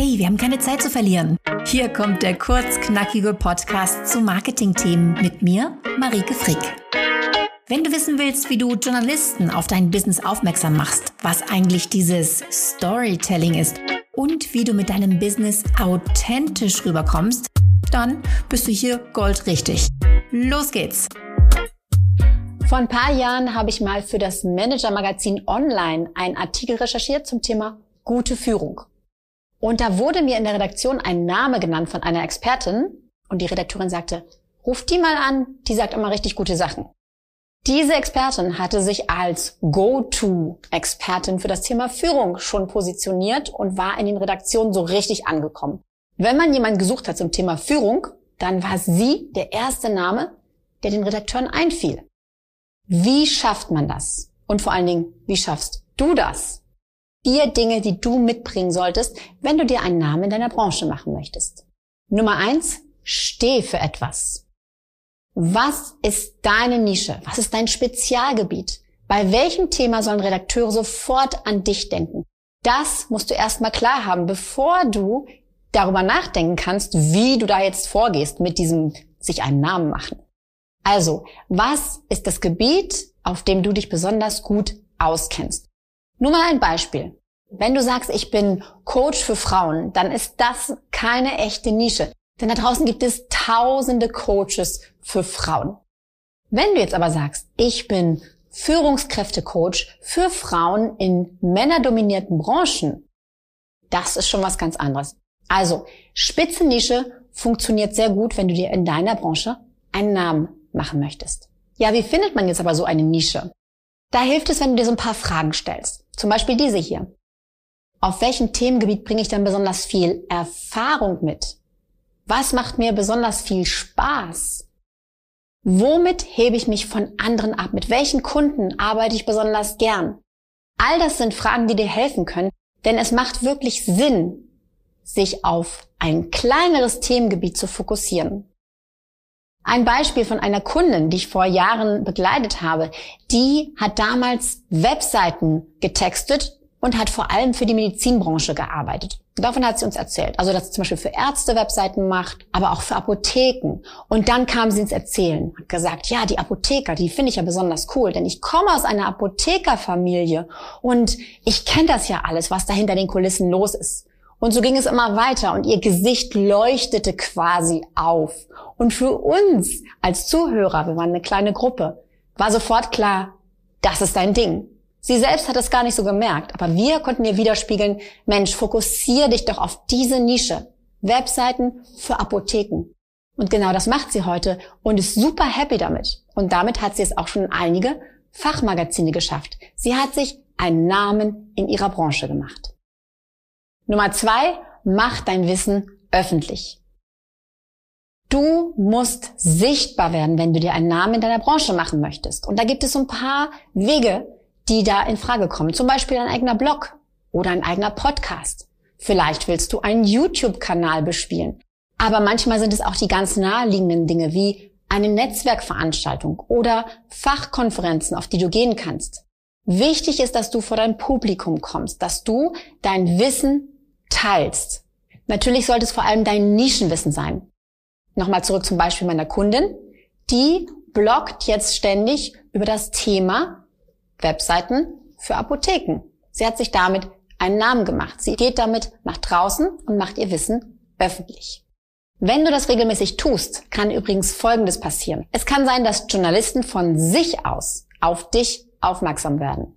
Hey, wir haben keine Zeit zu verlieren. Hier kommt der kurzknackige Podcast zu Marketingthemen mit mir, Marike Frick. Wenn du wissen willst, wie du Journalisten auf dein Business aufmerksam machst, was eigentlich dieses Storytelling ist und wie du mit deinem Business authentisch rüberkommst, dann bist du hier goldrichtig. Los geht's! Vor ein paar Jahren habe ich mal für das Manager Magazin Online einen Artikel recherchiert zum Thema gute Führung. Und da wurde mir in der Redaktion ein Name genannt von einer Expertin und die Redakteurin sagte, ruf die mal an, die sagt immer richtig gute Sachen. Diese Expertin hatte sich als Go-To-Expertin für das Thema Führung schon positioniert und war in den Redaktionen so richtig angekommen. Wenn man jemanden gesucht hat zum Thema Führung, dann war sie der erste Name, der den Redakteuren einfiel. Wie schafft man das? Und vor allen Dingen, wie schaffst du das? Vier Dinge, die du mitbringen solltest, wenn du dir einen Namen in deiner Branche machen möchtest. Nummer eins, steh für etwas. Was ist deine Nische? Was ist dein Spezialgebiet? Bei welchem Thema sollen Redakteure sofort an dich denken? Das musst du erstmal klar haben, bevor du darüber nachdenken kannst, wie du da jetzt vorgehst mit diesem sich einen Namen machen. Also, was ist das Gebiet, auf dem du dich besonders gut auskennst? Nur mal ein Beispiel. Wenn du sagst, ich bin Coach für Frauen, dann ist das keine echte Nische. Denn da draußen gibt es tausende Coaches für Frauen. Wenn du jetzt aber sagst, ich bin Führungskräftecoach für Frauen in männerdominierten Branchen, das ist schon was ganz anderes. Also, Spitzennische funktioniert sehr gut, wenn du dir in deiner Branche einen Namen machen möchtest. Ja, wie findet man jetzt aber so eine Nische? Da hilft es, wenn du dir so ein paar Fragen stellst. Zum Beispiel diese hier. Auf welchem Themengebiet bringe ich denn besonders viel Erfahrung mit? Was macht mir besonders viel Spaß? Womit hebe ich mich von anderen ab? Mit welchen Kunden arbeite ich besonders gern? All das sind Fragen, die dir helfen können, denn es macht wirklich Sinn, sich auf ein kleineres Themengebiet zu fokussieren. Ein Beispiel von einer Kundin, die ich vor Jahren begleitet habe, die hat damals Webseiten getextet und hat vor allem für die Medizinbranche gearbeitet. Davon hat sie uns erzählt. Also, dass sie zum Beispiel für Ärzte Webseiten macht, aber auch für Apotheken. Und dann kam sie ins Erzählen, hat gesagt, ja, die Apotheker, die finde ich ja besonders cool, denn ich komme aus einer Apothekerfamilie und ich kenne das ja alles, was da hinter den Kulissen los ist. Und so ging es immer weiter und ihr Gesicht leuchtete quasi auf. Und für uns als Zuhörer, wir waren eine kleine Gruppe, war sofort klar, das ist dein Ding. Sie selbst hat es gar nicht so gemerkt, aber wir konnten ihr widerspiegeln, Mensch, fokussier dich doch auf diese Nische. Webseiten für Apotheken. Und genau das macht sie heute und ist super happy damit. Und damit hat sie es auch schon in einige Fachmagazine geschafft. Sie hat sich einen Namen in ihrer Branche gemacht. Nummer zwei, mach dein Wissen öffentlich. Du musst sichtbar werden, wenn du dir einen Namen in deiner Branche machen möchtest. Und da gibt es so ein paar Wege, die da in Frage kommen. Zum Beispiel ein eigener Blog oder ein eigener Podcast. Vielleicht willst du einen YouTube-Kanal bespielen. Aber manchmal sind es auch die ganz naheliegenden Dinge wie eine Netzwerkveranstaltung oder Fachkonferenzen, auf die du gehen kannst. Wichtig ist, dass du vor dein Publikum kommst, dass du dein Wissen teilst. Natürlich sollte es vor allem dein Nischenwissen sein. Nochmal zurück zum Beispiel meiner Kundin. Die bloggt jetzt ständig über das Thema Webseiten für Apotheken. Sie hat sich damit einen Namen gemacht. Sie geht damit nach draußen und macht ihr Wissen öffentlich. Wenn du das regelmäßig tust, kann übrigens Folgendes passieren. Es kann sein, dass Journalisten von sich aus auf dich aufmerksam werden.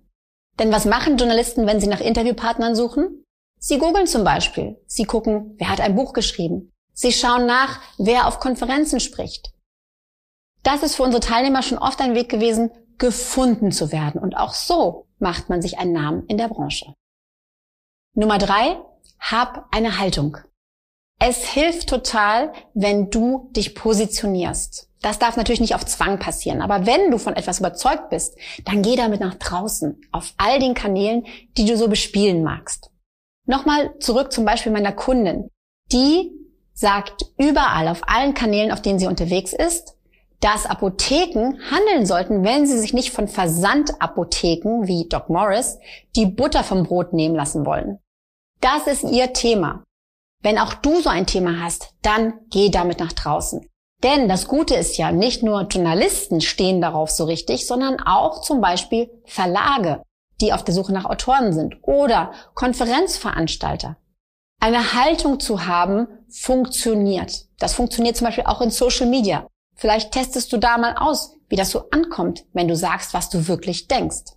Denn was machen Journalisten, wenn sie nach Interviewpartnern suchen? Sie googeln zum Beispiel. Sie gucken, wer hat ein Buch geschrieben. Sie schauen nach, wer auf Konferenzen spricht. Das ist für unsere Teilnehmer schon oft ein Weg gewesen, gefunden zu werden. Und auch so macht man sich einen Namen in der Branche. Nummer drei, hab eine Haltung. Es hilft total, wenn du dich positionierst. Das darf natürlich nicht auf Zwang passieren. Aber wenn du von etwas überzeugt bist, dann geh damit nach draußen, auf all den Kanälen, die du so bespielen magst. Nochmal zurück zum Beispiel meiner Kundin. Die sagt überall auf allen Kanälen, auf denen sie unterwegs ist, dass Apotheken handeln sollten, wenn sie sich nicht von Versandapotheken wie Doc Morris die Butter vom Brot nehmen lassen wollen. Das ist ihr Thema. Wenn auch du so ein Thema hast, dann geh damit nach draußen. Denn das Gute ist ja, nicht nur Journalisten stehen darauf so richtig, sondern auch zum Beispiel Verlage, die auf der Suche nach Autoren sind oder Konferenzveranstalter. Eine Haltung zu haben, funktioniert. Das funktioniert zum Beispiel auch in Social Media. Vielleicht testest du da mal aus, wie das so ankommt, wenn du sagst, was du wirklich denkst.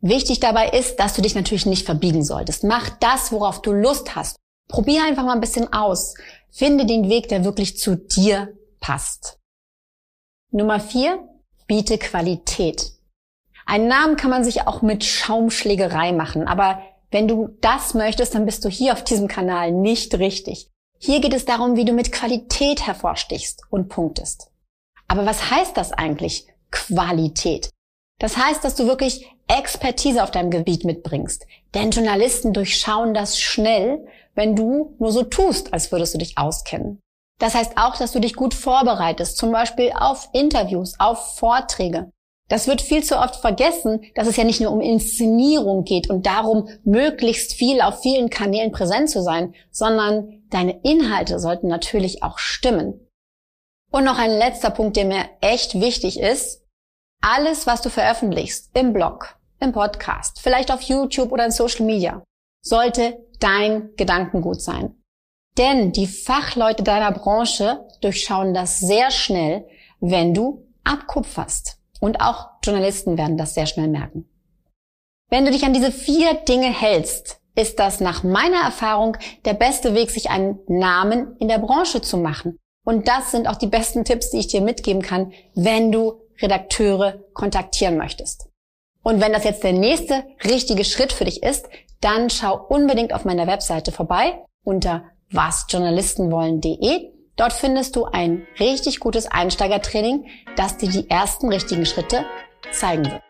Wichtig dabei ist, dass du dich natürlich nicht verbiegen solltest. Mach das, worauf du Lust hast. Probier einfach mal ein bisschen aus. Finde den Weg, der wirklich zu dir passt. Nummer vier, biete Qualität. Einen Namen kann man sich auch mit Schaumschlägerei machen, aber wenn du das möchtest, dann bist du hier auf diesem Kanal nicht richtig. Hier geht es darum, wie du mit Qualität hervorstichst und punktest. Aber was heißt das eigentlich? Qualität. Das heißt, dass du wirklich Expertise auf deinem Gebiet mitbringst. Denn Journalisten durchschauen das schnell, wenn du nur so tust, als würdest du dich auskennen. Das heißt auch, dass du dich gut vorbereitest, zum Beispiel auf Interviews, auf Vorträge. Das wird viel zu oft vergessen, dass es ja nicht nur um Inszenierung geht und darum, möglichst viel auf vielen Kanälen präsent zu sein, sondern deine Inhalte sollten natürlich auch stimmen. Und noch ein letzter Punkt, der mir echt wichtig ist. Alles, was du veröffentlichst, im Blog, im Podcast, vielleicht auf YouTube oder in Social Media, sollte dein Gedankengut sein. Denn die Fachleute deiner Branche durchschauen das sehr schnell, wenn du abkupferst. Und auch Journalisten werden das sehr schnell merken. Wenn du dich an diese vier Dinge hältst, ist das nach meiner Erfahrung der beste Weg, sich einen Namen in der Branche zu machen. Und das sind auch die besten Tipps, die ich dir mitgeben kann, wenn du Redakteure kontaktieren möchtest. Und wenn das jetzt der nächste richtige Schritt für dich ist, dann schau unbedingt auf meiner Webseite vorbei unter wasjournalistenwollen.de. Dort findest du ein richtig gutes Einsteigertraining, das dir die ersten richtigen Schritte zeigen wird.